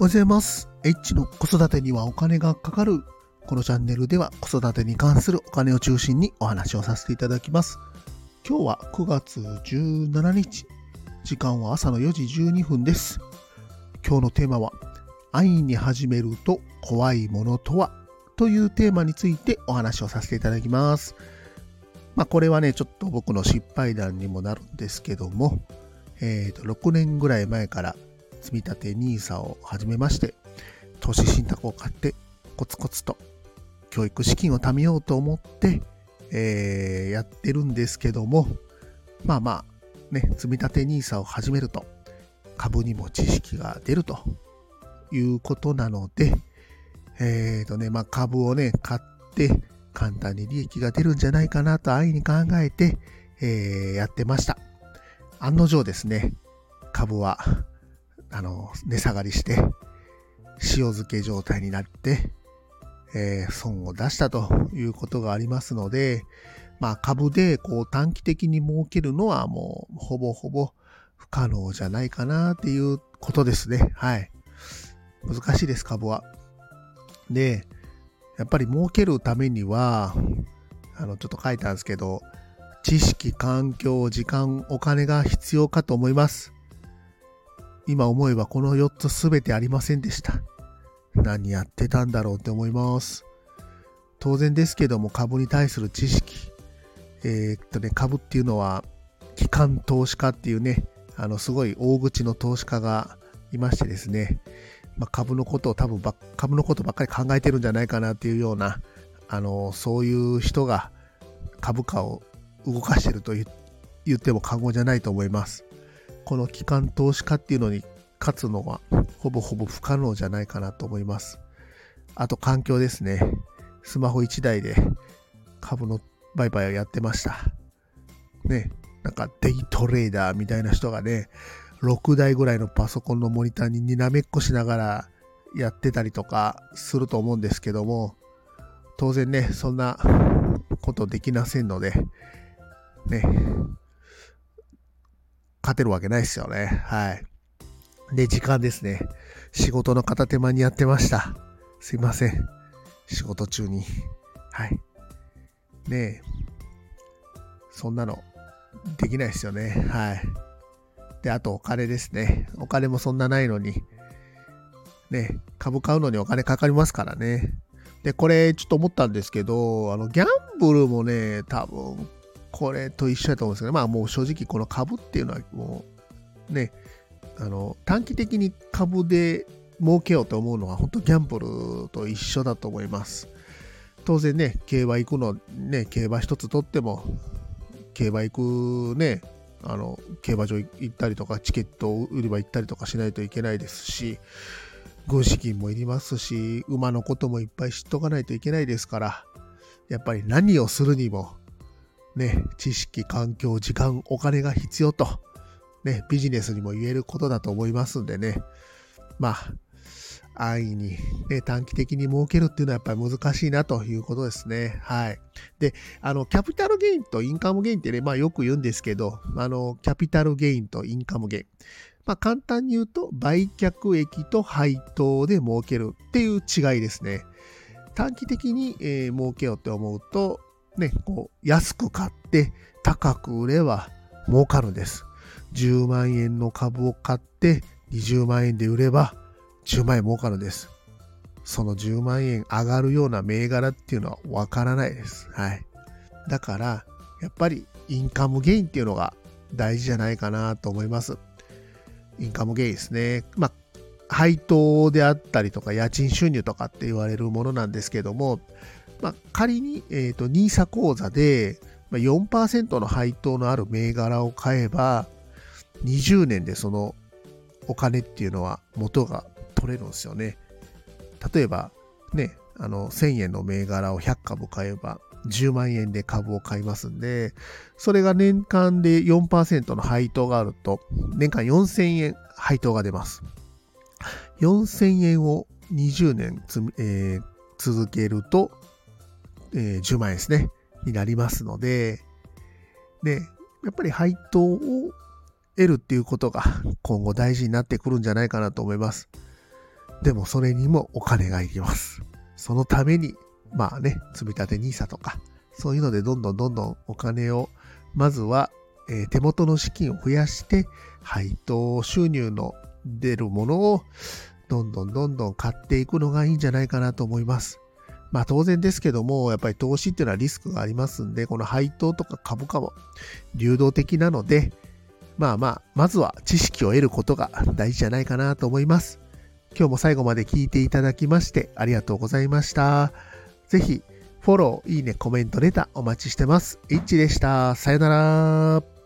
おはようございます。H の子育てにはお金がかかる。このチャンネルでは子育てに関するお金を中心にお話をさせていただきます。今日は9月17日。時間は朝の4時12分です。今日のテーマは、愛に始めると怖いものとは？というテーマについてお話をさせていただきます。まあこれはね、ちょっと僕の失敗談にもなるんですけども、えっ、と、6年ぐらい前から積み立て NISA を始めまして、投資信託を買ってコツコツと教育資金を貯めようと思って、えーやってるんですけども、まあまあ、ね、積み立て NISA を始めると株にも知識が出るということなので、えっ、とね、まあ株をね、買って簡単に利益が出るんじゃないかなと安易に考えて、えーやってました。案の定ですね、株はあの、値下がりして、塩漬け状態になって、えー損を出したということがありますので、まあ株でこう短期的に儲けるのはもうほぼほぼ不可能じゃないかなっていうことですね。はい。難しいです、株は。で、やっぱり儲けるためには、あの、ちょっと書いたんですけど、知識、環境、時間、お金が必要かと思います。今思えばこの4つすべてありませんでした。何やってたんだろうって思います。当然ですけども株に対する知識。えーっとね、株っていうのは、機関投資家っていうね、あの、すごい大口の投資家がいましてですね、まあ、株のことを多分ば、株のことばっかり考えてるんじゃないかなっていうような、あの、そういう人が株価を動かしてると言っても過言じゃないと思います。この機関投資家っていうのに勝つのはほぼほぼ不可能じゃないかなと思います。あと環境ですね。スマホ1台で株の売買をやってました。ね、なんかデイトレーダーみたいな人がね、6台ぐらいのパソコンのモニターににらめっこしながらやってたりとかすると思うんですけども、当然ね、そんなことできませんので、ね、勝てるわけないですよね。はい。で、時間ですね。仕事の片手間にやってました。すいません。仕事中に。はい。ねえ。そんなの、できないですよね。はい。で、あとお金ですね。お金もそんなないのに。ね株買うのにお金かかりますからね。で、これちょっと思ったんですけど、あの、ギャンブルもね、多分、これと一緒だと思うんですけど、まあもう正直この株っていうのはもうね、あの短期的に株で儲けようと思うのは本当ギャンブルと一緒だと思います。当然ね、競馬行くの、ね、競馬一つ取っても、競馬行くね、あの、競馬場行ったりとか、チケット売り場行ったりとかしないといけないですし、軍資金もいりますし、馬のこともいっぱい知っとかないといけないですから、やっぱり何をするにも、ね、知識、環境、時間、お金が必要と、ね、ビジネスにも言えることだと思いますんでね、まあ、安易に、ね、短期的に儲けるっていうのはやっぱり難しいなということですね。はい。で、あの、キャピタルゲインとインカムゲインってね、まあよく言うんですけど、あの、キャピタルゲインとインカムゲイン。まあ簡単に言うと、売却益と配当で儲けるっていう違いですね。短期的に、えー儲けようって思うと、ね、こう、安く買って高く売れば儲かるんです。10万円の株を買って20万円で売れば10万円儲かるんです。その10万円上がるような銘柄っていうのはわからないです。はい。だから、やっぱりインカムゲインっていうのが大事じゃないかなと思います。インカムゲインですね。まあ、配当であったりとか家賃収入とかって言われるものなんですけども、まあ、仮に、えー、と NISA 口座で4%の配当のある銘柄を買えば20年でそのお金っていうのは元が取れるんですよね。例えばね、あの1000円の銘柄を100株買えば10万円で株を買いますんで、それが年間で4%の配当があると、年間4000円配当が出ます。4000円を20年、えー続けると、えー10万円ですね、になりますので、で、やっぱり配当を得るっていうことが今後大事になってくるんじゃないかなと思います。でもそれにもお金がいります。そのために、まあね、積立 NISA とか、そういうのでどんどんどんどんお金を、まずは、えー、手元の資金を増やして、配当収入の出るものをどんどんどんどん買っていくのがいいんじゃないかなと思います。まあ当然ですけども、やっぱり投資っていうのはリスクがありますんで、この配当とか株価も流動的なので、まあまあ、まずは知識を得ることが大事じゃないかなと思います。今日も最後まで聞いていただきましてありがとうございました。ぜひ、フォロー、いいね、コメント、レターお待ちしてます。イッチでした。さよなら。